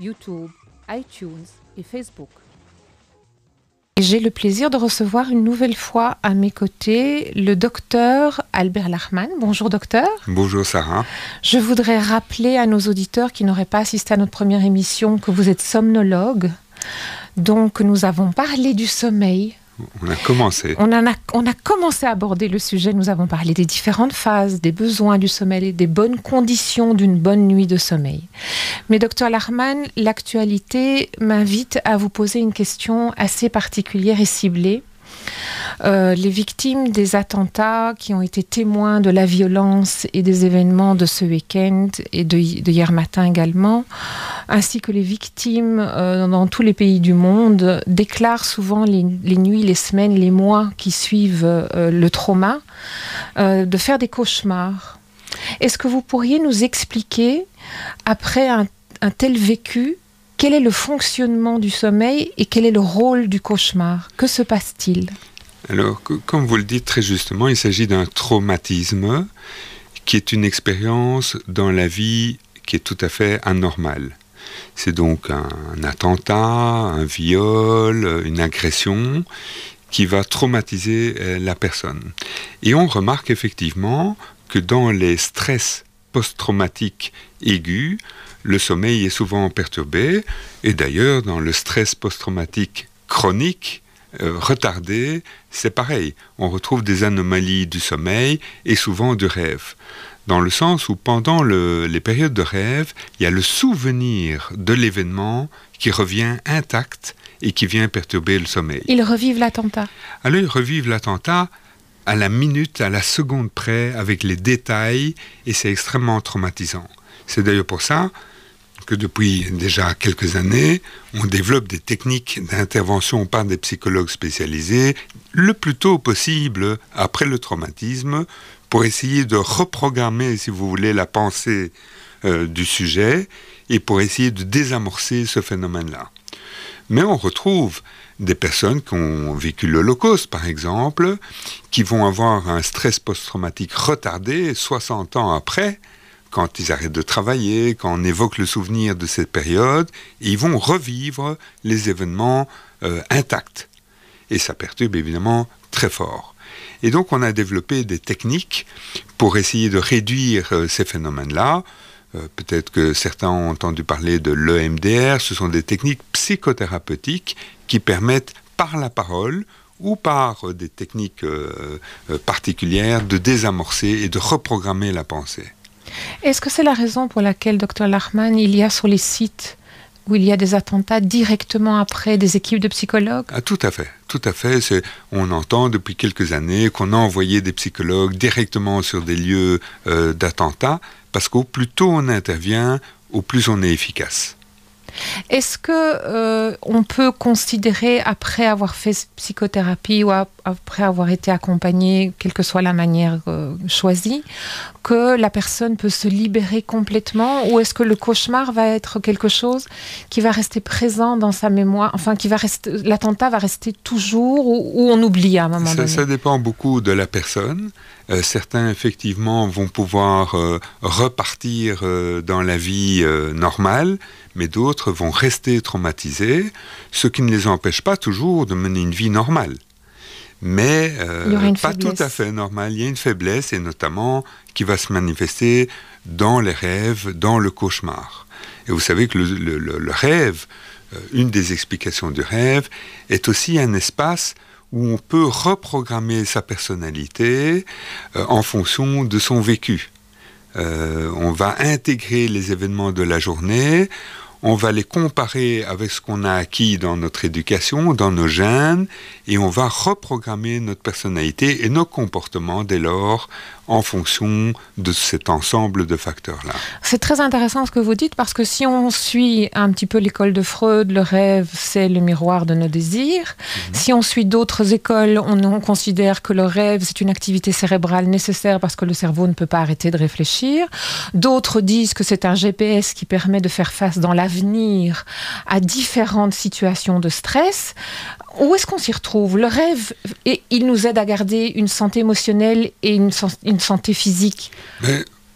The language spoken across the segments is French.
YouTube, iTunes et Facebook. J'ai le plaisir de recevoir une nouvelle fois à mes côtés le docteur Albert Lachman. Bonjour docteur. Bonjour Sarah. Je voudrais rappeler à nos auditeurs qui n'auraient pas assisté à notre première émission que vous êtes somnologue. Donc nous avons parlé du sommeil on a commencé. On, a, on a commencé à aborder le sujet. Nous avons parlé des différentes phases, des besoins du sommeil, des bonnes conditions d'une bonne nuit de sommeil. Mais docteur Larman, l'actualité m'invite à vous poser une question assez particulière et ciblée. Euh, les victimes des attentats qui ont été témoins de la violence et des événements de ce week-end et de, hier matin également, ainsi que les victimes euh, dans tous les pays du monde, déclarent souvent les, nuits, les semaines, les mois qui suivent euh, le trauma, de faire des cauchemars. Est-ce que vous pourriez nous expliquer, après un tel vécu, quel est le fonctionnement du sommeil et quel est le rôle du cauchemar? Que se passe-t-il? Alors, comme vous le dites très justement, il s'agit d'un traumatisme qui est une expérience dans la vie qui est tout à fait anormale. C'est donc un, attentat, un viol, une agression qui va traumatiser euh, la personne. Et on remarque effectivement que dans les stress post-traumatiques aigus, le sommeil est souvent perturbé, et d'ailleurs dans le stress post-traumatique chronique, euh, retardé, c'est pareil. On retrouve des anomalies du sommeil et souvent du rêve. Dans le sens où pendant les périodes de rêve, il y a le souvenir de l'événement qui revient intact et qui vient perturber le sommeil. Ils revivent l'attentat. Alors ils revivent l'attentat à la minute, à la seconde près, avec les détails, et c'est extrêmement traumatisant. C'est d'ailleurs pour ça que depuis déjà quelques années, on développe des techniques d'intervention par des psychologues spécialisés le plus tôt possible après le traumatisme pour essayer de reprogrammer, si vous voulez, la pensée euh, du sujet et pour essayer de désamorcer ce phénomène-là. Mais on retrouve des personnes qui ont vécu l'Holocauste, par exemple, qui vont avoir un stress post-traumatique retardé 60 ans après, quand ils arrêtent de travailler, quand on évoque le souvenir de cette période, ils vont revivre les événements euh, intacts. Et ça perturbe évidemment très fort. Et donc on a développé des techniques pour essayer de réduire euh, ces phénomènes-là. Euh, peut-être que certains ont entendu parler de l'EMDR. Ce sont des techniques psychothérapeutiques qui permettent par la parole ou par des techniques particulières de désamorcer et de reprogrammer la pensée. Est-ce que c'est la raison pour laquelle, docteur Lachman, il y a sur les sites où il y a des attentats directement après des équipes de psychologues? Ah, Tout à fait, tout à fait. On entend depuis quelques années qu'on a envoyé des psychologues directement sur des lieux euh, d'attentats, parce qu'au plus tôt on intervient, au plus on est efficace. Est-ce que euh, on peut considérer après avoir fait psychothérapie ou après avoir été accompagné, quelle que soit la manière euh, choisie, que la personne peut se libérer complètement ou est-ce que le cauchemar va être quelque chose qui va rester présent dans sa mémoire, enfin qui va rester, l'attentat va rester toujours ou, on oublie à un moment donné Ça dépend beaucoup de la personne. Euh, certains effectivement vont pouvoir repartir dans la vie normale, mais d'autres vont rester traumatisés, ce qui ne les empêche pas toujours de mener une vie normale. Mais euh, pas tout à fait normale. Il y a une faiblesse, et notamment qui va se manifester dans les rêves, dans le cauchemar. Et vous savez que le, rêve une des explications du rêve, est aussi un espace où on peut reprogrammer sa personnalité en fonction de son vécu. on va intégrer les événements de la journée, on va les comparer avec ce qu'on a acquis dans notre éducation, dans nos gènes, et on va reprogrammer notre personnalité et nos comportements dès lors en fonction de cet ensemble de facteurs-là. C'est très intéressant ce que vous dites parce que si on suit un petit peu l'école de Freud, le rêve, c'est le miroir de nos désirs. Mhm. Si on suit d'autres écoles, on, on, considère que le rêve, c'est une activité cérébrale nécessaire parce que le cerveau ne peut pas arrêter de réfléchir. D'autres disent que c'est un GPS qui permet de faire face dans l'avenir à différentes situations de stress. Où est-ce qu'on s'y retrouve? Le rêve, il nous aide à garder une santé émotionnelle et une, santé physique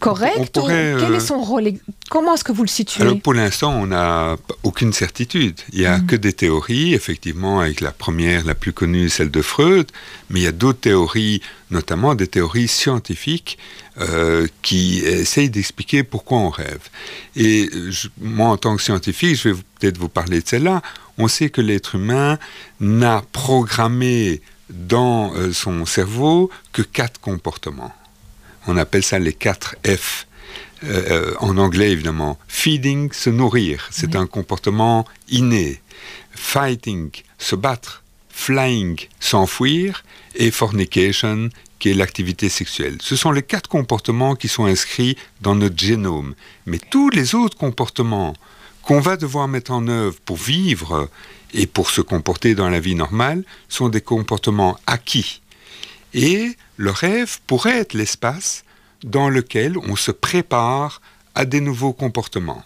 correcte Quel est euh, son rôle Comment est-ce que vous le situez? Alors pour l'instant, on n'a aucune certitude. Il n'y a mm. que des théories, effectivement, avec la première, la plus connue, celle de Freud, mais il y a d'autres théories, notamment des théories scientifiques, euh, qui essayent d'expliquer pourquoi on rêve. Et moi, en tant que scientifique, je vais peut-être vous parler de celle-là on sait que l'être humain n'a programmé dans euh, son cerveau que quatre comportements. On appelle ça les quatre F. Euh, euh, en anglais, évidemment. Feeding, se nourrir, c'est un comportement inné. Fighting, se battre. Flying, s'enfuir. Et fornication, qui est l'activité sexuelle. Ce sont les quatre comportements qui sont inscrits dans notre génome. Mais tous les autres comportements qu'on va devoir mettre en œuvre pour vivre et pour se comporter dans la vie normale sont des comportements acquis. Et le rêve pourrait être l'espace dans lequel on se prépare à des nouveaux comportements.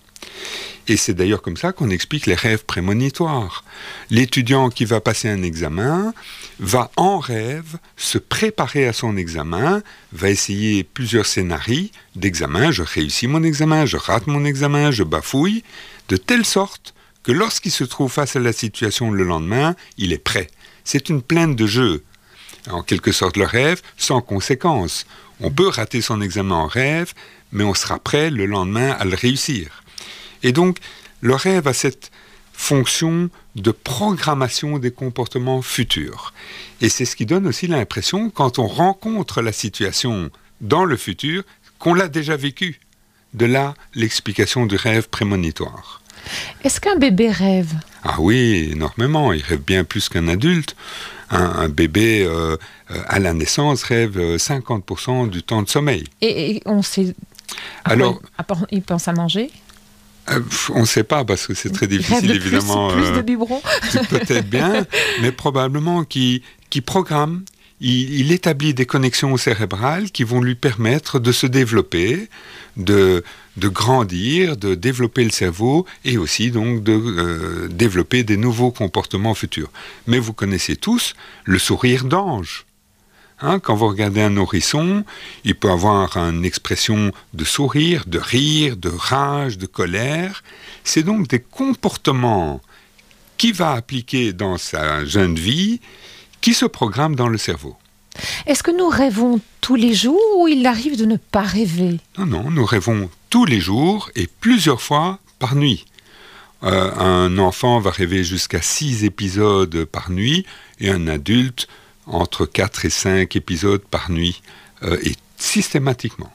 Et c'est d'ailleurs comme ça qu'on explique les rêves prémonitoires. L'étudiant qui va passer un examen va en rêve se préparer à son examen, va essayer plusieurs scénarios d'examen, je réussis mon examen, je rate mon examen, je bafouille, de telle sorte que lorsqu'il se trouve face à la situation le lendemain, il est prêt. C'est une plainte de jeu. En quelque sorte le rêve, sans conséquence. On peut rater son examen en rêve, mais on sera prêt le lendemain à le réussir. Et donc, le rêve a cette fonction de programmation des comportements futurs. Et c'est ce qui donne aussi l'impression, quand on rencontre la situation dans le futur, qu'on l'a déjà vécu. De là l'explication du rêve prémonitoire. Est-ce qu'un bébé rêve? Ah oui, énormément. Il rêve bien plus qu'un adulte. Un, bébé euh, euh, à la naissance rêve 50% euh, du temps de sommeil. Et, on sait. Alors, il pense à manger? On ne sait pas parce que c'est très difficile évidemment. Plus, de biberons. Peut-être bien, mais probablement qui qui programme il, établit des connexions cérébrales qui vont lui permettre de se développer, de, grandir, de développer le cerveau et aussi donc de euh, développer des nouveaux comportements futurs. Mais vous connaissez tous le sourire d'ange. Hein, quand vous regardez un nourrisson, il peut avoir une expression de sourire, de rire, de rage, de colère. C'est donc des comportements qu'il va appliquer dans sa jeune vie qui se programme dans le cerveau. Est-ce que nous rêvons tous les jours ou il arrive de ne pas rêver? Non, non, nous rêvons tous les jours et plusieurs fois par nuit. Euh, un enfant va rêver jusqu'à six épisodes par nuit et un adulte entre 4 et 5 épisodes par nuit euh, et systématiquement.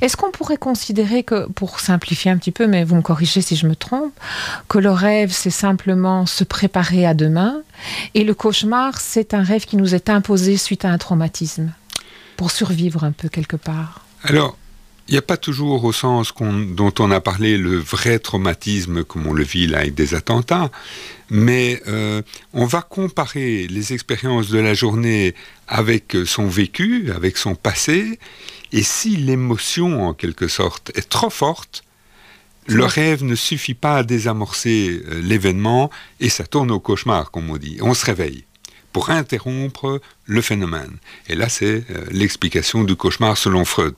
Est-ce qu'on pourrait considérer que, pour simplifier un petit peu, mais vous me corrigez si je me trompe, que le rêve, c'est simplement se préparer à demain, et le cauchemar, c'est un rêve qui nous est imposé suite à un traumatisme, pour survivre un peu quelque part? Alors, il n'y a pas toujours au sens dont on a parlé le vrai traumatisme comme on le vit là avec des attentats, mais euh, on va comparer les expériences de la journée avec son vécu, avec son passé, et si l'émotion, en quelque sorte, est trop forte, le rêve ne suffit pas à désamorcer euh, l'événement et ça tourne au cauchemar, comme on dit. On se réveille pour interrompre le phénomène. Et là, c'est euh, l'explication du cauchemar selon Freud.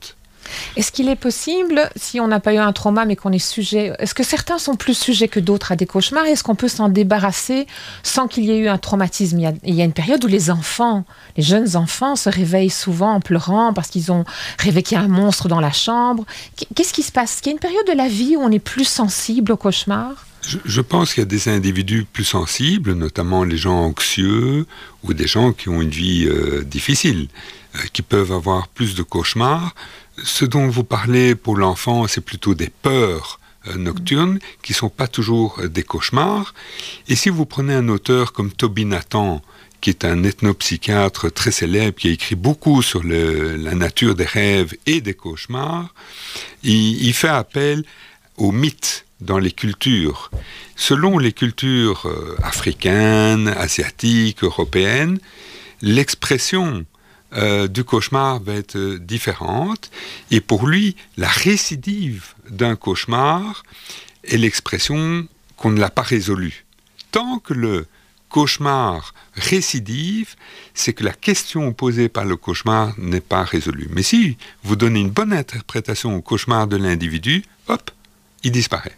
Est-ce qu'il est possible, si on n'a pas eu un trauma mais qu'on est sujet, est-ce que certains sont plus sujets que d'autres à des cauchemars? Est-ce qu'on peut s'en débarrasser sans qu'il y ait eu un traumatisme? Il y, a, une période où les enfants, les jeunes enfants se réveillent souvent en pleurant parce qu'ils ont rêvé un monstre dans la chambre. Qu'est-ce qui se passe? Est-ce qu'il y a une période de la vie où on est plus sensible aux cauchemars? Je, pense qu'il y a des individus plus sensibles, notamment les gens anxieux ou des gens qui ont une vie euh, difficile, euh, qui peuvent avoir plus de cauchemars. Ce dont vous parlez pour l'enfant, c'est plutôt des peurs euh, nocturnes qui ne sont pas toujours des cauchemars. Et si vous prenez un auteur comme Toby Nathan, qui est un ethnopsychiatre très célèbre, qui a écrit beaucoup sur la nature des rêves et des cauchemars, il, il fait appel aux mythes dans les cultures. Selon les cultures euh, africaines, asiatiques, européennes, l'expression euh, du cauchemar va être différente. Et pour lui, la récidive d'un cauchemar est l'expression qu'on ne l'a pas résolu. Tant que le cauchemar récidive, c'est que la question posée par le cauchemar n'est pas résolue. Mais si vous donnez une bonne interprétation au cauchemar de l'individu, hop, il disparaît.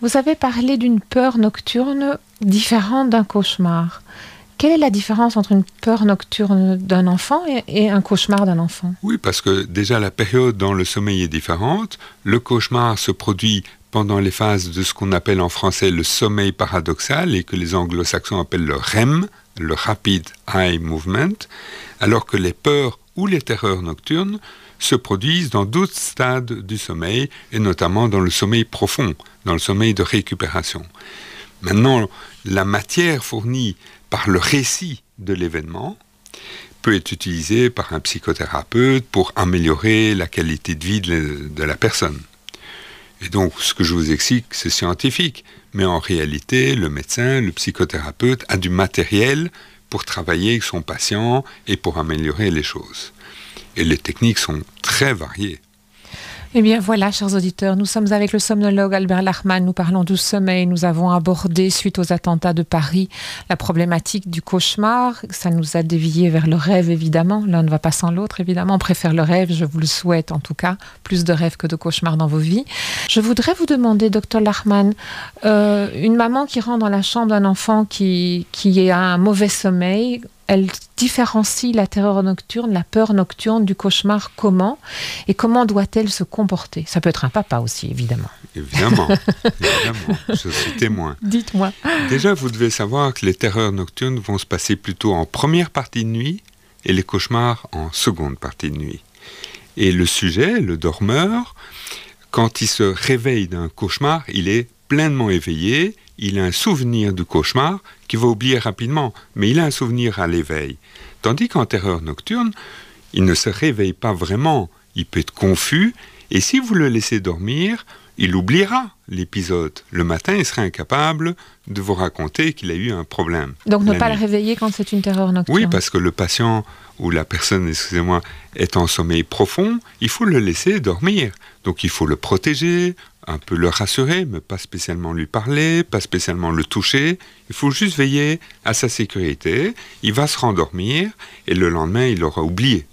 Vous avez parlé d'une peur nocturne différente d'un cauchemar. Quelle est la différence entre une peur nocturne d'un enfant et, un cauchemar d'un enfant? Oui, parce que déjà la période dans le sommeil est différente. Le cauchemar se produit pendant les phases de ce qu'on appelle en français le sommeil paradoxal et que les anglo-saxons appellent le REM, le Rapid Eye Movement, alors que les peurs ou les terreurs nocturnes se produisent dans d'autres stades du sommeil, et notamment dans le sommeil profond, dans le sommeil de récupération. Maintenant, la matière fournie par le récit de l'événement peut être utilisée par un psychothérapeute pour améliorer la qualité de vie de la personne. Et donc, ce que je vous explique, c'est scientifique, mais en réalité, le médecin, le psychothérapeute a du matériel pour travailler avec son patient et pour améliorer les choses. Et les techniques sont très variées. Eh bien voilà, chers auditeurs, nous sommes avec le somnologue Albert Lachmann, nous parlons du sommeil, nous avons abordé, suite aux attentats de Paris, la problématique du cauchemar, ça nous a dévié vers le rêve évidemment, l'un ne va pas sans l'autre évidemment, on préfère le rêve, je vous le souhaite en tout cas, plus de rêves que de cauchemars dans vos vies. Je voudrais vous demander, docteur Lachmann, euh, une maman qui rentre dans la chambre d'un enfant qui, qui a un mauvais sommeil, elle différencie la terreur nocturne, la peur nocturne du cauchemar comment et comment doit-elle se comporter? Ça peut être un papa aussi, évidemment. Évidemment, évidemment, je suis témoin. Dites-moi. Déjà, vous devez savoir que les terreurs nocturnes vont se passer plutôt en première partie de nuit et les cauchemars en seconde partie de nuit. Et le sujet, le dormeur, quand il se réveille d'un cauchemar, il est pleinement éveillé, il a un souvenir du cauchemar qu'il va oublier rapidement, mais il a un souvenir à l'éveil. Tandis qu'en terreur nocturne, il ne se réveille pas vraiment, il peut être confus, et si vous le laissez dormir, il oubliera l'épisode. Le matin, il sera incapable de vous raconter qu'il a eu un problème. Donc ne pas le réveiller quand c'est une terreur nocturne. Oui, parce que le patient ou la personne, excusez-moi, est en sommeil profond, il faut le laisser dormir. Donc il faut le protéger, un peu le rassurer, mais pas spécialement lui parler, pas spécialement le toucher. Il faut juste veiller à sa sécurité. Il va se rendormir et le lendemain, il aura oublié.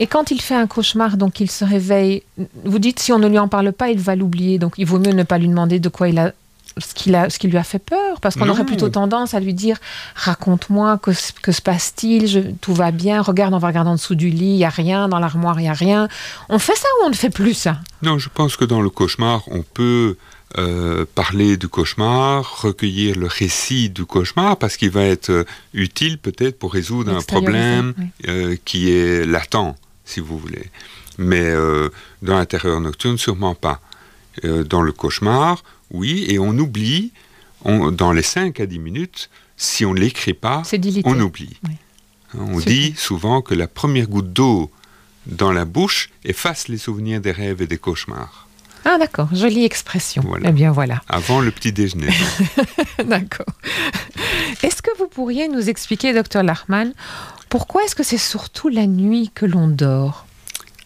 Et quand il fait un cauchemar, donc il se réveille, vous dites si on ne lui en parle pas, il va l'oublier. Donc il vaut mieux ne pas lui demander de quoi il a ce, ce qui lui a fait peur, parce qu'on aurait plutôt tendance à lui dire raconte-moi, que, que, se passe-t-il, tout va bien, regarde, on va regarder en dessous du lit, il n'y a rien, dans l'armoire, il n'y a rien. On fait ça ou on ne fait plus ça? Non, je pense que dans le cauchemar, on peut euh, parler du cauchemar, recueillir le récit du cauchemar, parce qu'il va être euh, utile peut-être pour résoudre un problème euh, qui est latent, si vous voulez. Mais dans l'intérieur nocturne, sûrement pas. Dans le cauchemar, oui, et on oublie, dans les 5 à 10 minutes, si on ne l'écrit pas, on oublie. On dit souvent que la première goutte d'eau dans la bouche efface les souvenirs des rêves et des cauchemars. Ah d'accord, jolie expression. Eh bien voilà. Avant le petit déjeuner. d'accord. Est-ce que vous pourriez nous expliquer, docteur Lachman, pourquoi est-ce que c'est surtout la nuit que l'on dort?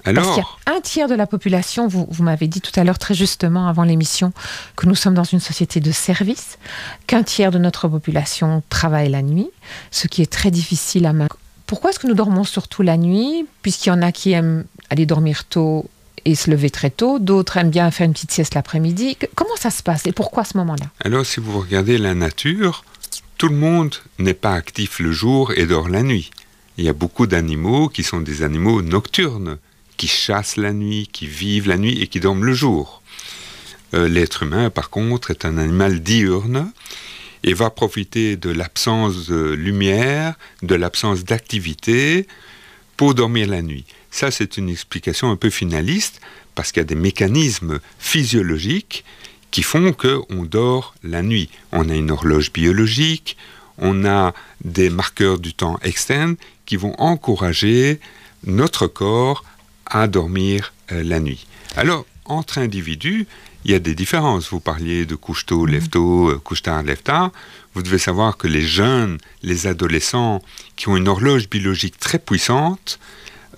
Alors, Parce qu'il y a un tiers de la population, vous, vous m'avez dit tout à l'heure très justement avant l'émission que nous sommes dans une société de service, qu'un tiers de notre population travaille la nuit, ce qui est très difficile à maintenir. Pourquoi est-ce que nous dormons surtout la nuit Puisqu'il y en a qui aiment aller dormir tôt et se lever très tôt, d'autres aiment bien faire une petite sieste l'après-midi. Comment ça se passe et pourquoi à ce moment-là? Alors si vous regardez la nature, tout le monde n'est pas actif le jour et dort la nuit. Il y a beaucoup d'animaux qui sont des animaux nocturnes qui chassent la nuit, qui vivent la nuit et qui dorment le jour. Euh, l'être humain, par contre, est un animal diurne et va profiter de l'absence de lumière, de l'absence d'activité pour dormir la nuit. Ça, c'est une explication un peu finaliste parce qu'il y a des mécanismes physiologiques qui font qu'on dort la nuit. On a une horloge biologique, on a des marqueurs du temps externe qui vont encourager notre corps à dormir euh, la nuit. Alors, entre individus, il y a des différences. Vous parliez de couche-tôt, lève-tôt, euh, couche-tard, lève-tard. Vous devez savoir que les jeunes, les adolescents qui ont une horloge biologique très puissante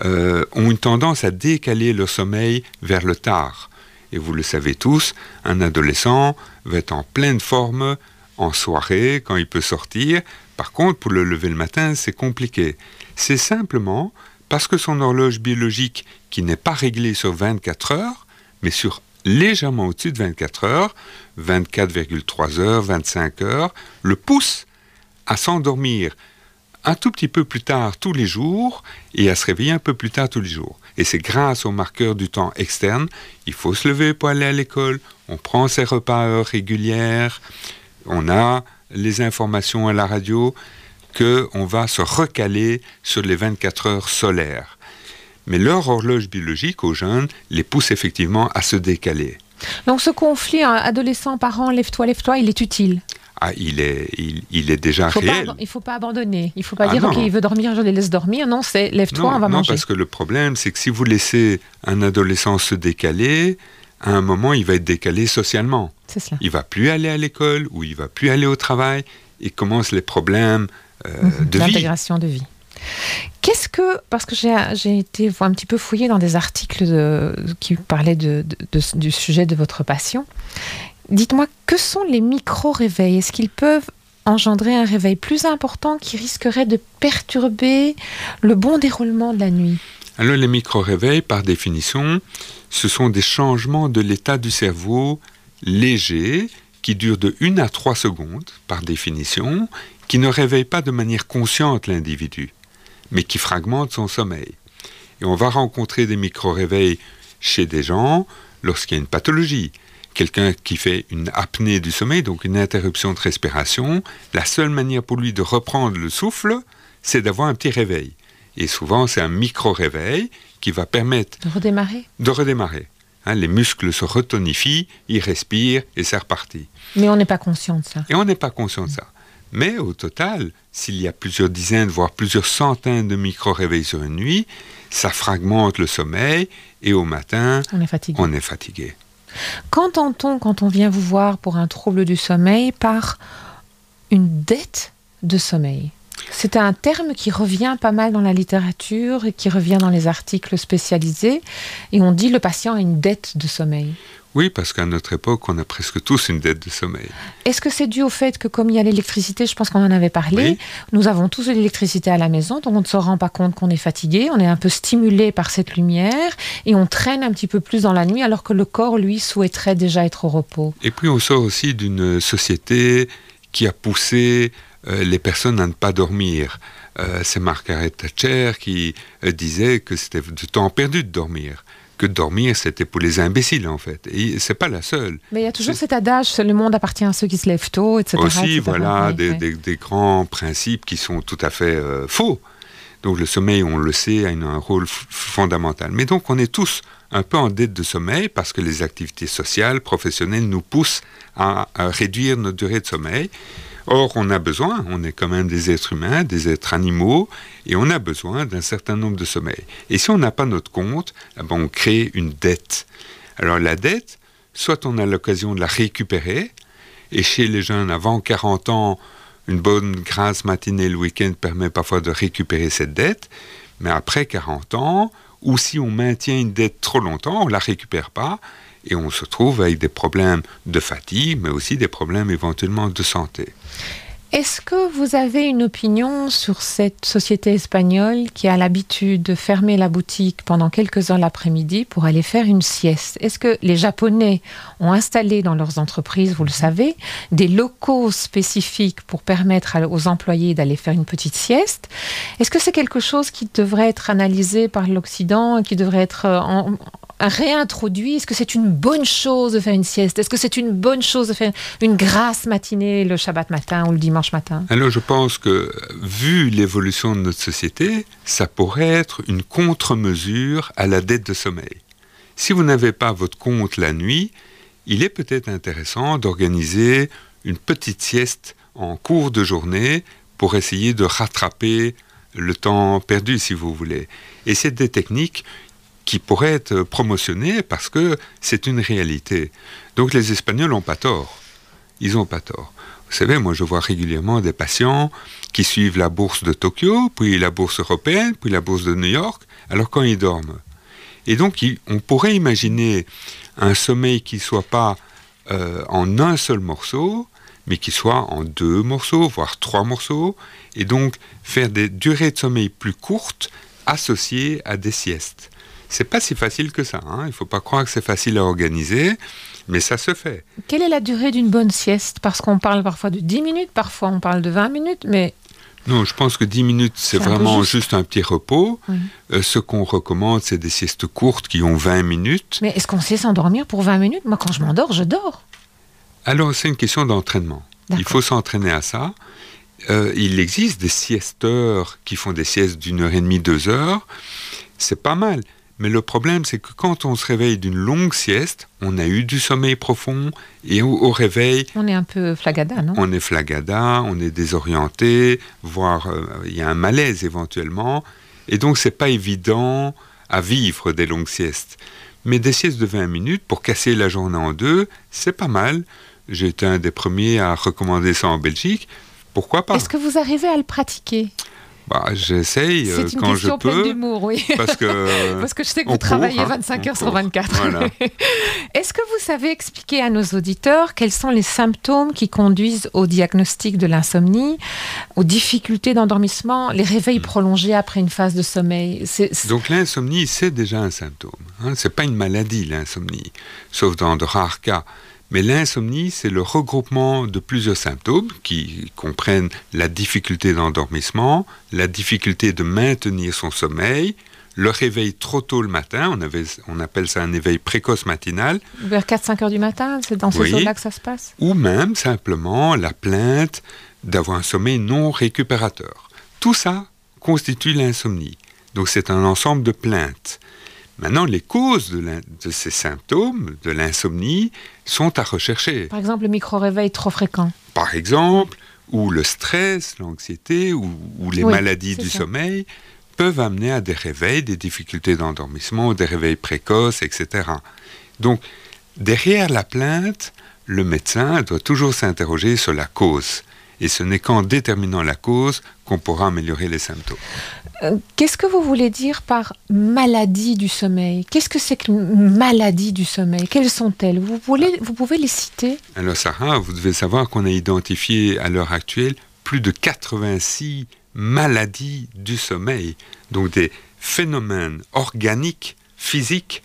euh, ont une tendance à décaler leur sommeil vers le tard. Et vous le savez tous, un adolescent va être en pleine forme en soirée quand il peut sortir. Par contre, pour le lever le matin, c'est compliqué. C'est simplement parce que son horloge biologique, qui n'est pas réglée sur 24 heures, mais sur légèrement au-dessus de 24 heures, 24,3 heures, 25 heures, le pousse à s'endormir un tout petit peu plus tard tous les jours et à se réveiller un peu plus tard tous les jours. Et c'est grâce au marqueur du temps externe, il faut se lever pour aller à l'école, on prend ses repas à heures régulières, on a les informations à la radio, qu'on va se recaler sur les 24 heures solaires. Mais leur horloge biologique aux jeunes les pousse effectivement à se décaler. Donc ce conflit hein, adolescent-parent, lève-toi, lève-toi, il est utile ah, il est, il, est déjà réel. il ne faut pas abandonner. Il ne faut pas ah dire, OK, il veut dormir, je les laisse dormir. Non, c'est lève-toi, on va manger. Non, parce que le problème, c'est que si vous laissez un adolescent se décaler, à un moment, il va être décalé socialement. Il va plus aller à l'école ou il va plus aller au travail. Et commencent les problèmes euh, mhm. de vie. L'intégration de vie. Qu'est-ce que, parce que j'ai été un petit peu fouillé dans des articles de, qui parlaient de, du sujet de votre passion, dites-moi, que sont les micro-réveils? Est-ce qu'ils peuvent engendrer un réveil plus important qui risquerait de perturber le bon déroulement de la nuit? Alors les micro-réveils, par définition, ce sont des changements de l'état du cerveau légers qui durent de 1 à 3 secondes, par définition, qui ne réveillent pas de manière consciente l'individu, mais qui fragmentent son sommeil. Et on va rencontrer des micro-réveils chez des gens lorsqu'il y a une pathologie. Quelqu'un qui fait une apnée du sommeil, donc une interruption de respiration, la seule manière pour lui de reprendre le souffle, c'est d'avoir un petit réveil. Et souvent, c'est un micro-réveil qui va permettre... De redémarrer De redémarrer. Hein, les muscles se retonifient, ils respirent et c'est reparti. Mais on n'est pas conscient de ça. Et on n'est pas conscient de ça. Mais au total, s'il y a plusieurs dizaines, voire plusieurs centaines de micro-réveils sur une nuit, ça fragmente le sommeil et au matin, on est fatigué. On est fatigué. Qu'entend-on quand on vient vous voir pour un trouble du sommeil par une dette de sommeil? C'est un terme qui revient pas mal dans la littérature et qui revient dans les articles spécialisés. Et on dit le patient a une dette de sommeil. Oui, parce qu'à notre époque, on a presque tous une dette de sommeil. Est-ce que c'est dû au fait que comme il y a l'électricité, je pense qu'on en avait parlé, nous avons tous de l'électricité à la maison, donc on ne se rend pas compte qu'on est fatigué, on est un peu stimulé par cette lumière et on traîne un petit peu plus dans la nuit alors que le corps, lui, souhaiterait déjà être au repos. Et puis on sort aussi d'une société qui a poussé euh, les personnes à ne pas dormir. Euh, c'est Margaret Thatcher qui euh, disait que c'était du temps perdu de dormir que dormir, c'était pour les imbéciles, en fait. Et c'est pas la seule. Mais il y a toujours cet adage, le monde appartient à ceux qui se lèvent tôt, etc. Aussi, voilà, des, grands principes qui sont tout à fait faux. Donc le sommeil, on le sait, a un rôle fondamental. Mais donc on est tous un peu en dette de sommeil parce que les activités sociales, professionnelles nous poussent à réduire notre durée de sommeil. Or, on a besoin, on est quand même des êtres humains, des êtres animaux, et on a besoin d'un certain nombre de sommeils. Et si on n'a pas notre compte, eh ben, on crée une dette. Alors la dette, soit on a l'occasion de la récupérer, et chez les jeunes avant 40 ans, une bonne grasse matinée le week-end permet parfois de récupérer cette dette, mais après 40 ans, ou si on maintient une dette trop longtemps, on ne la récupère pas, et on se trouve avec des problèmes de fatigue, mais aussi des problèmes éventuellement de santé. Est-ce que vous avez une opinion sur cette société espagnole qui a l'habitude de fermer la boutique pendant quelques heures l'après-midi pour aller faire une sieste? Est-ce que les Japonais ont installé dans leurs entreprises, vous le savez, des locaux spécifiques pour permettre aux employés d'aller faire une petite sieste? Est-ce que c'est quelque chose qui devrait être analysé par l'Occident et qui devrait être euh, réintroduit Est-ce que c'est une bonne chose de faire une sieste? Est-ce que c'est une bonne chose de faire une grasse matinée le Shabbat matin ou le dimanche matin? Alors je pense que, vu l'évolution de notre société, ça pourrait être une contre-mesure à la dette de sommeil. Si vous n'avez pas votre compte la nuit, il est peut-être intéressant d'organiser une petite sieste en cours de journée pour essayer de rattraper le temps perdu, si vous voulez. Et c'est des techniques qui pourraient être promotionnées parce que c'est une réalité. Donc les Espagnols n'ont pas tort. Ils n'ont pas tort. Vous savez, moi je vois régulièrement des patients qui suivent la bourse de Tokyo, puis la bourse européenne, puis la bourse de New York, alors quand ils dorment. Et donc on pourrait imaginer un sommeil qui ne soit pas euh, en un seul morceau, mais qui soit en deux morceaux, voire trois morceaux, et donc faire des durées de sommeil plus courtes associées à des siestes. C'est pas si facile que ça, hein. il ne faut pas croire que c'est facile à organiser, mais ça se fait. Quelle est la durée d'une bonne sieste? Parce qu'on parle parfois de 10 minutes, parfois on parle de 20 minutes, mais non, je pense que 10 minutes, c'est vraiment juste. un petit repos. Euh, ce qu'on recommande, c'est des siestes courtes qui ont 20 minutes. Mais est-ce qu'on sait s'endormir pour 20 minutes? Moi, quand je m'endors, je dors. Alors, c'est une question d'entraînement. Il faut s'entraîner à ça. Euh, il existe des siesteurs qui font des siestes d'une heure et demie, deux heures. C'est pas mal. Mais le problème, c'est que quand on se réveille d'une longue sieste, on a eu du sommeil profond et au, réveil... On est un peu flagada, non? On est flagada, on est désorienté, voire euh, il y a un malaise éventuellement. Et donc, c'est pas évident à vivre des longues siestes. Mais des siestes de 20 minutes pour casser la journée en deux, c'est pas mal. J'étais un des premiers à recommander ça en Belgique. Pourquoi pas? Est-ce que vous arrivez à le pratiquer? Bah, J'essaye euh, quand je peux. d'humour, oui. Parce que, parce que je sais que vous travaillez 25 hein. heures sur 24. Est-ce que vous savez expliquer à nos auditeurs quels sont les symptômes qui conduisent au diagnostic de l'insomnie, aux difficultés d'endormissement, les réveils hmm. prolongés après une phase de sommeil? Donc l'insomnie, c'est déjà un symptôme. Hein. Ce n'est pas une maladie, l'insomnie, sauf dans de rares cas. Mais l'insomnie, c'est le regroupement de plusieurs symptômes qui comprennent la difficulté d'endormissement, la difficulté de maintenir son sommeil, le réveil trop tôt le matin, on, avait, on appelle ça un éveil précoce matinal. Vers 4-5 heures du matin, c'est dans ces là que ça se passe Ou même simplement la plainte d'avoir un sommeil non récupérateur. Tout ça constitue l'insomnie. Donc c'est un ensemble de plaintes. Maintenant, les causes de, ces symptômes, de l'insomnie, sont à rechercher. Par exemple, le micro-réveil trop fréquent. Par exemple, ou le stress, l'anxiété, ou, les maladies du sommeil peuvent amener à des réveils, des difficultés d'endormissement, des réveils précoces, etc. Donc, derrière la plainte, le médecin doit toujours s'interroger sur la cause. Et ce n'est qu'en déterminant la cause qu'on pourra améliorer les symptômes. Euh, qu'est-ce que vous voulez dire par maladie du sommeil? Qu'est-ce que c'est qu'une maladie du sommeil? Quelles sont-elles? Vous, vous pouvez les citer? Alors Sarah, vous devez savoir qu'on a identifié à l'heure actuelle plus de 86 maladies du sommeil, donc des phénomènes organiques, physiques,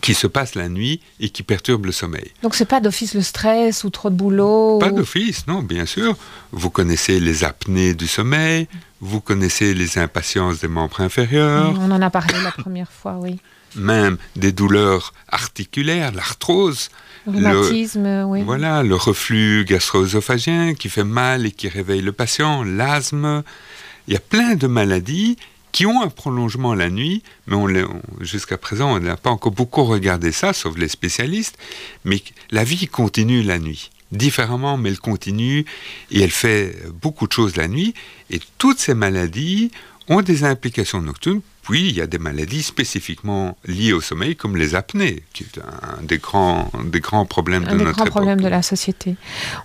qui se passe la nuit et qui perturbe le sommeil. Donc c'est pas d'office le stress ou trop de boulot Pas d'office, non, bien sûr. Vous connaissez les apnées du sommeil, vous connaissez les impatiences des membres inférieurs. On en a parlé la première fois, oui. Même des douleurs articulaires, l'arthrose. Le oui. Voilà, le reflux gastro-œsophagien qui fait mal et qui réveille le patient, l'asthme. Il y a plein de maladies qui ont un prolongement la nuit, mais jusqu'à présent, on n'a pas encore beaucoup regardé ça, sauf les spécialistes, mais la vie continue la nuit. Différemment, mais elle continue et elle fait beaucoup de choses la nuit. Et toutes ces maladies ont des implications nocturnes puis, il y a des maladies spécifiquement liées au sommeil, comme les apnées, qui est un des grands, des grands problèmes de notre époque. problèmes de la société.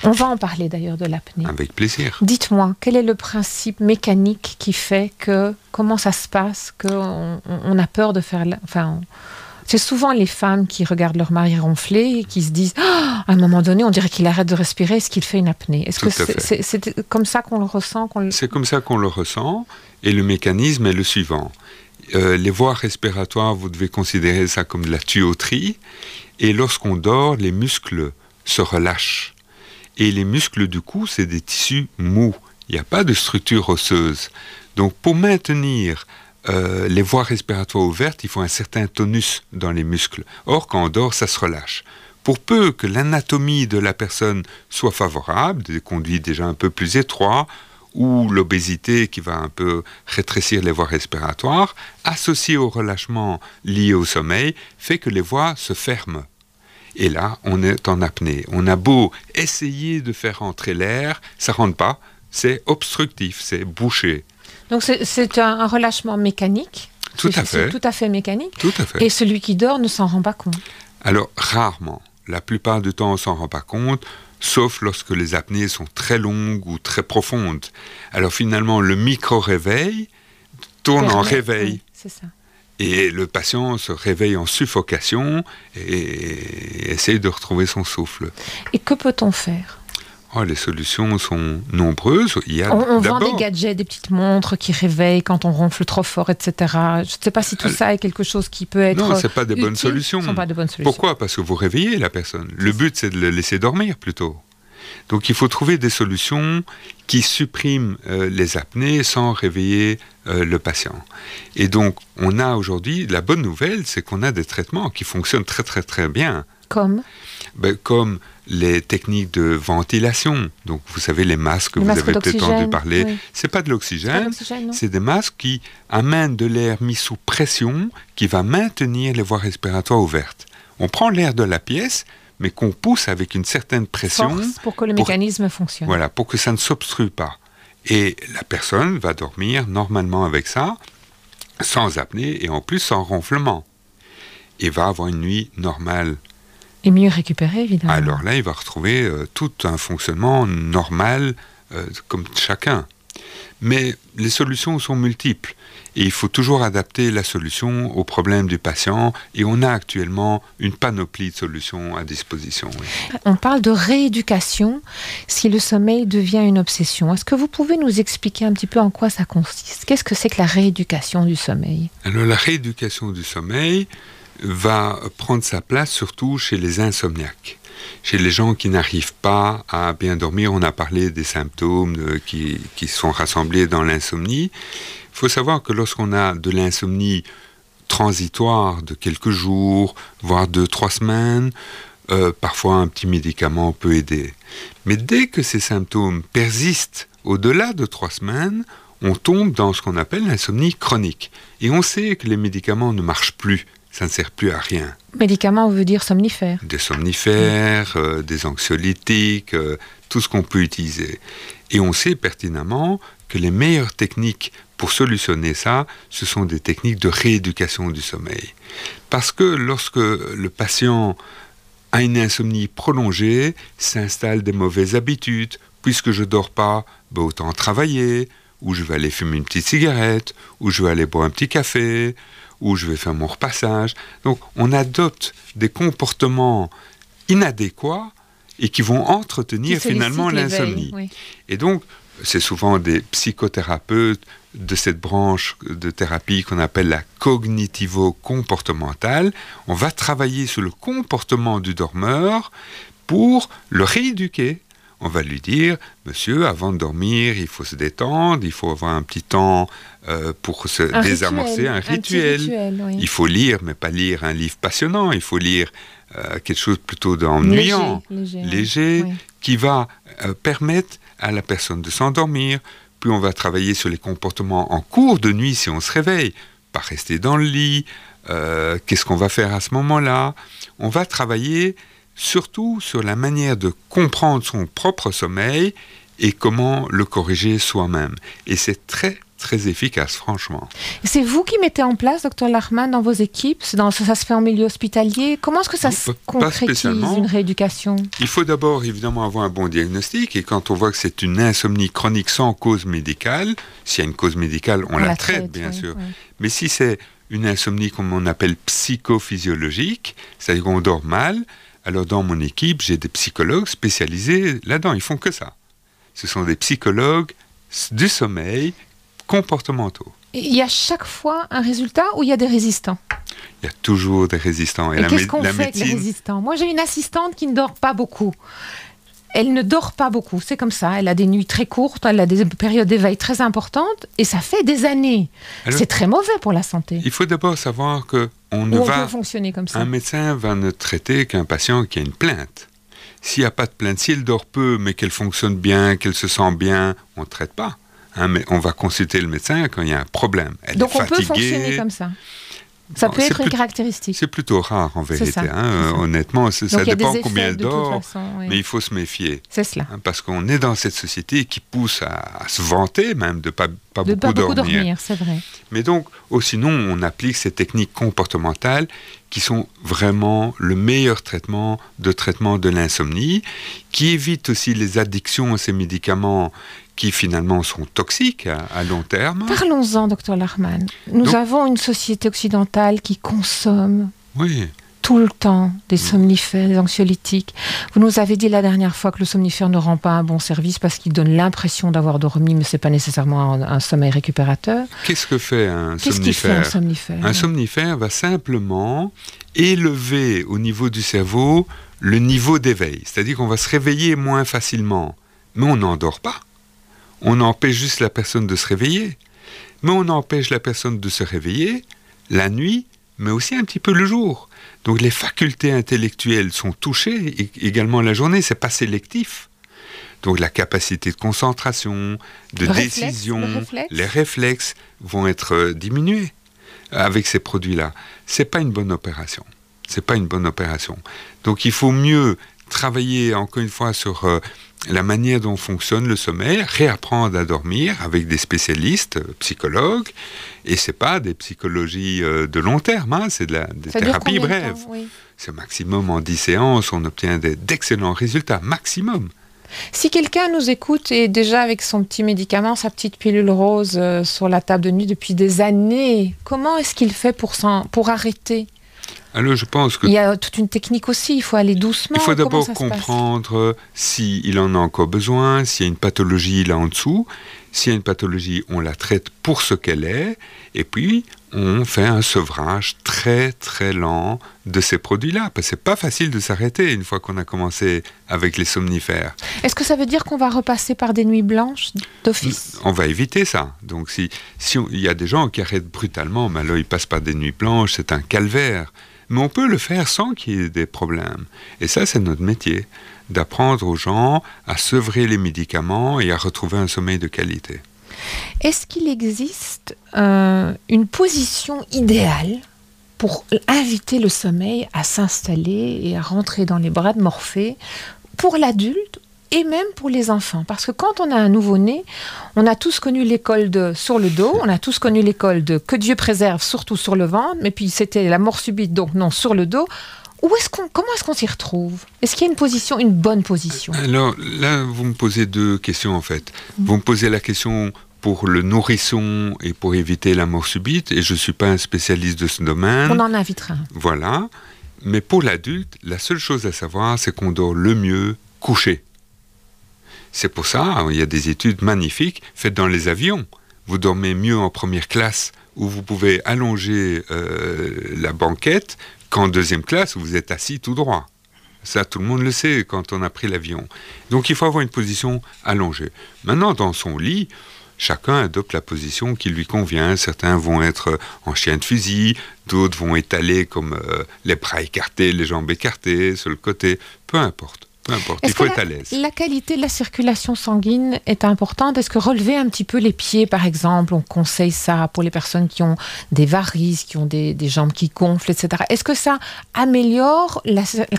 On va en parler d'ailleurs de l'apnée. Avec plaisir. Dites-moi, quel est le principe mécanique qui fait que, comment ça se passe, qu'on on a peur de faire... Enfin, c'est souvent les femmes qui regardent leur mari ronfler et qui se disent ah, à un moment donné, on dirait qu'il arrête de respirer, est-ce qu'il fait une apnée? Est-ce que c'est comme ça qu'on le ressent C'est comme ça qu'on le ressent. Et le mécanisme est le suivant. Euh, les voies respiratoires, vous devez considérer ça comme de la tuyauterie. Et lorsqu'on dort, les muscles se relâchent. Et les muscles du cou, c'est des tissus mous. Il n'y a pas de structure osseuse. Donc pour maintenir euh, les voies respiratoires ouvertes, il faut un certain tonus dans les muscles. Or, quand on dort, ça se relâche. Pour peu que l'anatomie de la personne soit favorable, des conduits déjà un peu plus étroits, ou l'obésité qui va un peu rétrécir les voies respiratoires, associé au relâchement lié au sommeil, fait que les voies se ferment. Et là, on est en apnée. On a beau essayer de faire entrer l'air, ça rentre pas. C'est obstructif, c'est bouché. Donc c'est un, relâchement mécanique. Tout à fait. Tout à fait mécanique. Tout à fait. Et celui qui dort ne s'en rend pas compte. Alors rarement. La plupart du temps, on s'en rend pas compte sauf lorsque les apnées sont très longues ou très profondes. Alors finalement, le micro-réveil tourne en réveil. Et le patient se réveille en suffocation et essaye de retrouver son souffle. Et que peut-on faire? Oh, les solutions sont nombreuses. Il y a on, vend des gadgets, des petites montres qui réveillent quand on ronfle trop fort, etc. Je ne sais pas si tout ça est quelque chose qui peut être. Non, ce pas des bonnes solutions. pas de bonnes solutions. Pourquoi? Parce que vous réveillez la personne. Le but, c'est de le laisser dormir plutôt. Donc il faut trouver des solutions qui suppriment euh, les apnées sans réveiller euh, le patient. Et donc on a aujourd'hui, la bonne nouvelle, c'est qu'on a des traitements qui fonctionnent très très très bien. Comme? Ben, Comme les techniques de ventilation. Donc, vous savez, les masques, vous avez peut-être entendu parler. C'est pas de l'oxygène, c'est des masques qui amènent de l'air mis sous pression qui va maintenir les voies respiratoires ouvertes. On prend l'air de la pièce, mais qu'on pousse avec une certaine pression. pour que le mécanisme fonctionne. Voilà, pour que ça ne s'obstrue pas. Et la personne va dormir normalement avec ça, sans apnée et en plus sans ronflement. Et va avoir une nuit normale et mieux récupérer, évidemment. Alors là, il va retrouver euh, tout un fonctionnement normal, euh, comme chacun. Mais les solutions sont multiples. Et il faut toujours adapter la solution aux problèmes du patient. Et on a actuellement une panoplie de solutions à disposition. On parle de rééducation si le sommeil devient une obsession. Est-ce que vous pouvez nous expliquer un petit peu en quoi ça consiste? Qu'est-ce que c'est que la rééducation du sommeil? Alors la rééducation du sommeil, va prendre sa place surtout chez les insomniaques. Chez les gens qui n'arrivent pas à bien dormir, on a parlé des symptômes qui, qui sont rassemblés dans l'insomnie. Il faut savoir que lorsqu'on a de l'insomnie transitoire de quelques jours, voire de trois semaines, euh, parfois un petit médicament peut aider. Mais dès que ces symptômes persistent au-delà de trois semaines, on tombe dans ce qu'on appelle l'insomnie chronique. Et on sait que les médicaments ne marchent plus ça ne sert plus à rien. Médicaments, on veut dire somnifères Des somnifères, euh, des anxiolytiques, euh, tout ce qu'on peut utiliser. Et on sait pertinemment que les meilleures techniques pour solutionner ça, ce sont des techniques de rééducation du sommeil. Parce que lorsque le patient a une insomnie prolongée, s'installent des mauvaises habitudes. Puisque je dors pas, ben autant travailler, ou je vais aller fumer une petite cigarette, ou je vais aller boire un petit café, où je vais faire mon repassage. Donc on adopte des comportements inadéquats et qui vont entretenir finalement l'insomnie. Et donc, c'est souvent des psychothérapeutes de cette branche de thérapie qu'on appelle la cognitivo-comportementale. On va travailler sur le comportement du dormeur pour le rééduquer on va lui dire, monsieur, avant de dormir, il faut se détendre, il faut avoir un petit temps euh, pour se désamorcer, un rituel. Il faut lire, mais pas lire un livre passionnant, il faut lire euh, quelque chose plutôt d'ennuyant, léger, qui va euh, permettre à la personne de s'endormir. Puis on va travailler sur les comportements en cours de nuit si on se réveille, pas rester dans le lit, qu'est-ce qu'on va faire à ce moment-là? On va travailler surtout sur la manière de comprendre son propre sommeil et comment le corriger soi-même. Et c'est très très efficace, franchement. C'est vous qui mettez en place, docteur Lachman, dans vos équipes? Dans, Ça se fait en milieu hospitalier? Comment est-ce que ça se concrétise, une rééducation? Il faut d'abord, évidemment, avoir un bon diagnostic. Et quand on voit que c'est une insomnie chronique sans cause médicale, s'il y a une cause médicale, on, la, traite, bien sûr. Mais si c'est une insomnie, comme on appelle psychophysiologique, c'est-à-dire qu'on dort mal, alors dans mon équipe, j'ai des psychologues spécialisés là-dedans. Ils font que ça. Ce sont des psychologues du sommeil comportementaux. il y a chaque fois un résultat ou il y a des résistants? Il y a toujours des résistants. Et, qu'est-ce qu'on fait avec les résistants? Moi, j'ai une assistante qui ne dort pas beaucoup. elle ne dort pas beaucoup. C'est comme ça. Elle a des nuits très courtes, elle a des périodes d'éveil très importantes, et ça fait des années. C'est très mauvais pour la santé. Il faut d'abord savoir que on ne va fonctionner comme ça. Un médecin va ne traiter qu'un patient qui a une plainte. S'il n'y a pas de plainte, s'il dort peu, mais qu'elle fonctionne bien, qu'elle se sent bien, on ne traite pas. Hein, mais on va consulter le médecin quand il y a un problème. Elle Donc est on peut fonctionner comme ça. Ça peut être une caractéristique. C'est plutôt rare en vérité. Hein, honnêtement, ça dépend combien elle dort, mais il faut se méfier. C'est cela. Hein, parce qu'on est dans cette société qui pousse à, se vanter même de pas, pas de beaucoup pas beaucoup dormir. dormir c'est vrai. Mais donc, oh, sinon, on applique ces techniques comportementales qui sont vraiment le meilleur traitement de traitement de l'insomnie, qui évitent aussi les addictions à ces médicaments qui finalement sont toxiques à, long terme. Parlons-en, docteur Larman. Nous avons une société occidentale qui consomme oui. tout le temps des somnifères, des anxiolytiques. Vous nous avez dit la dernière fois que le somnifère ne rend pas un bon service parce qu'il donne l'impression d'avoir dormi, mais ce n'est pas nécessairement un, sommeil récupérateur. Qu'est-ce que fait un somnifère fait un somnifère Un somnifère va simplement élever au niveau du cerveau le niveau d'éveil. C'est-à-dire qu'on va se réveiller moins facilement, mais on n'endort pas. On empêche juste la personne de se réveiller. Mais on empêche la personne de se réveiller la nuit, mais aussi un petit peu le jour. Donc les facultés intellectuelles sont touchées également la journée, c'est pas sélectif. Donc la capacité de concentration, de décision, les réflexes vont être euh, diminués avec ces produits-là. C'est pas une bonne opération. C'est pas une bonne opération. Donc il faut mieux travailler encore une fois sur euh, la manière dont fonctionne le sommeil, réapprendre à dormir avec des spécialistes, euh, psychologues, et c'est pas des psychologies euh, de long terme, hein, c'est de la des thérapies brèves. C'est maximum en 10 séances, on obtient d'excellents résultats, maximum. Si quelqu'un nous écoute et déjà avec son petit médicament, sa petite pilule rose euh, sur la table de nuit depuis des années, comment est-ce qu'il fait pour, pour arrêter? Alors, je pense que... Il y a toute une technique aussi, il faut aller doucement. Il faut d'abord comprendre s'il en a encore besoin, s'il y a une pathologie là en dessous. S'il y a une pathologie, on la traite pour ce qu'elle est, et puis on fait un sevrage très très lent de ces produits-là, parce que c'est pas facile de s'arrêter une fois qu'on a commencé avec les somnifères. Est-ce que ça veut dire qu'on va repasser par des nuits blanches d'office? On va éviter ça. Donc si si il y a des gens qui arrêtent brutalement, mais là ils passent par des nuits blanches, c'est un calvaire. Mais on peut le faire sans qu'il y ait des problèmes. Et ça, c'est notre métier, d'apprendre aux gens à sevrer les médicaments et à retrouver un sommeil de qualité. Est-ce qu'il existe euh, une position idéale pour inviter le sommeil à s'installer et à rentrer dans les bras de Morphée pour l'adulte et même pour les enfants? Parce que quand on a un nouveau-né, on a tous connu l'école de sur le dos, on a tous connu l'école de que Dieu préserve, surtout sur le ventre, mais puis c'était la mort subite, donc non, sur le dos. Où est-ce qu'on, comment est-ce qu'on s'y retrouve? Est-ce qu'il y a une position, une bonne position? Alors là, vous me posez deux questions en fait. Vous me posez la question pour le nourrisson et pour éviter la mort subite, et je ne suis pas un spécialiste de ce domaine. On en invitera. Voilà. Mais pour l'adulte, la seule chose à savoir, c'est qu'on dort le mieux couché. C'est pour ça, il y a des études magnifiques faites dans les avions. Vous dormez mieux en première classe où vous pouvez allonger euh, la banquette qu'en deuxième classe où vous êtes assis tout droit. Ça, tout le monde le sait quand on a pris l'avion. Donc il faut avoir une position allongée. Maintenant, dans son lit, chacun adopte la position qui lui convient. Certains vont être en chien de fusil, d'autres vont étaler comme euh, les bras écartés, les jambes écartées, sur le côté, peu importe. Peu importe, il faut être à l'aise. La qualité de la circulation sanguine est importante? Est-ce que relever un petit peu les pieds, par exemple, on conseille ça pour les personnes qui ont des varices, qui ont des, jambes qui gonflent, etc. Est-ce que ça améliore,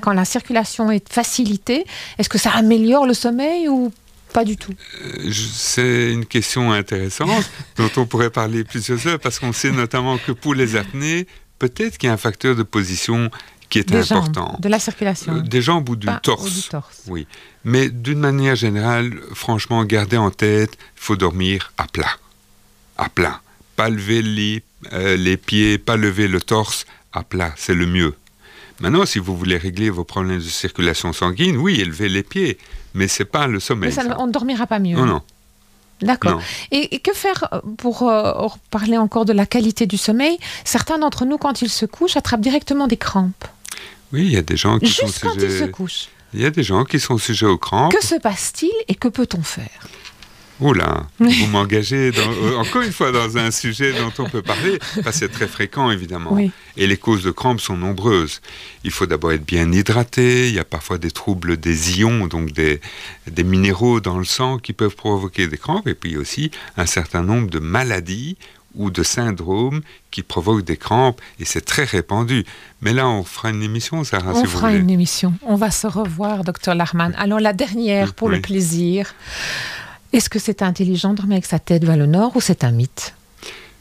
quand la circulation est facilitée, est-ce que ça améliore le sommeil ou pas du tout euh, C'est une question intéressante dont on pourrait parler plusieurs heures parce qu'on sait notamment que pour les apnées, peut-être qu'il y a un facteur de position qui est important. de la circulation. Euh, des jambes ou du, torse. Oui. Mais d'une manière générale, franchement, gardez en tête, il faut dormir à plat. À plat. Pas lever les, euh, les pieds, pas lever le torse à plat, c'est le mieux. Maintenant, si vous voulez régler vos problèmes de circulation sanguine, oui, élevez les pieds, mais c'est pas le sommeil. Mais on ne dormira pas mieux. Non, non. D'accord. Et, que faire euh, pour parler encore de la qualité du sommeil Certains d'entre nous, quand ils se couchent, attrapent directement des crampes. Oui, il y a des gens qui Juste quand ils se couchent. Il y a des gens qui sont sujets aux crampes. Que se passe-t-il et que peut-on faire? Là, vous m'engagez euh, encore une fois dans un sujet dont on peut parler, c'est très fréquent évidemment. Et les causes de crampes sont nombreuses. Il faut d'abord être bien hydraté, il y a parfois des troubles des ions, donc des, des minéraux dans le sang qui peuvent provoquer des crampes, et puis aussi un certain nombre de maladies ou de syndromes qui provoquent des crampes, et c'est très répandu. Mais là, on fera une émission, Sarah, on si vous voulez. On fera une émission. On va se revoir, docteur Larman. Alors, la dernière, pour le plaisir. Est-ce que c'est intelligent de dormir avec sa tête vers le nord ou c'est un mythe?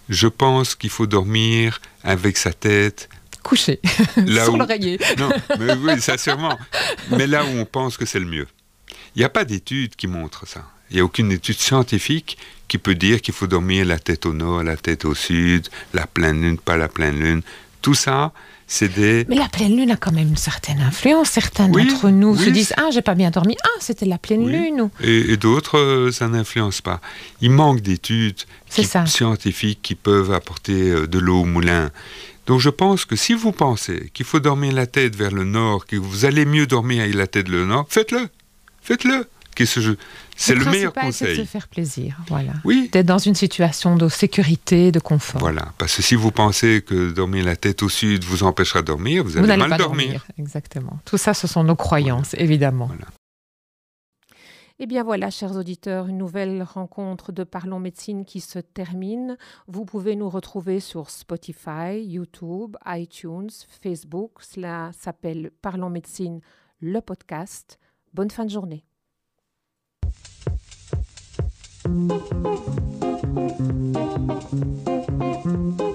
Je pense qu'il faut dormir avec sa tête couché sur l'oreiller. Non, mais oui, ça sûrement. Mais là où on pense que c'est le mieux. Il n'y a pas d'étude qui montre ça. Il n'y a aucune étude scientifique qui peut dire qu'il faut dormir la tête au nord, la tête au sud, la pleine lune, pas la pleine lune. Tout ça, mais la pleine lune a quand même une certaine influence. Certains d'entre nous se disent Ah, j'ai pas bien dormi. Ah, c'était la pleine lune. Et, d'autres, euh, ça n'influence pas. Il manque d'études scientifiques qui peuvent apporter euh, de l'eau au moulin. Donc je pense que si vous pensez qu'il faut dormir la tête vers le nord, que vous allez mieux dormir avec la tête vers le nord, faites-le. Faites-le. C'est le, meilleur conseil. C'est de se faire plaisir, voilà. Oui. D'être dans une situation de sécurité, de confort. Voilà, parce que si vous pensez que dormir la tête au sud vous empêchera de dormir, vous allez mal dormir. Exactement. Tout ça, ce sont nos croyances, évidemment. Eh bien voilà, chers auditeurs, une nouvelle rencontre de Parlons Médecine qui se termine. Vous pouvez nous retrouver sur Spotify, YouTube, iTunes, Facebook. Cela s'appelle Parlons Médecine, le podcast. Bonne fin de journée. Thank you.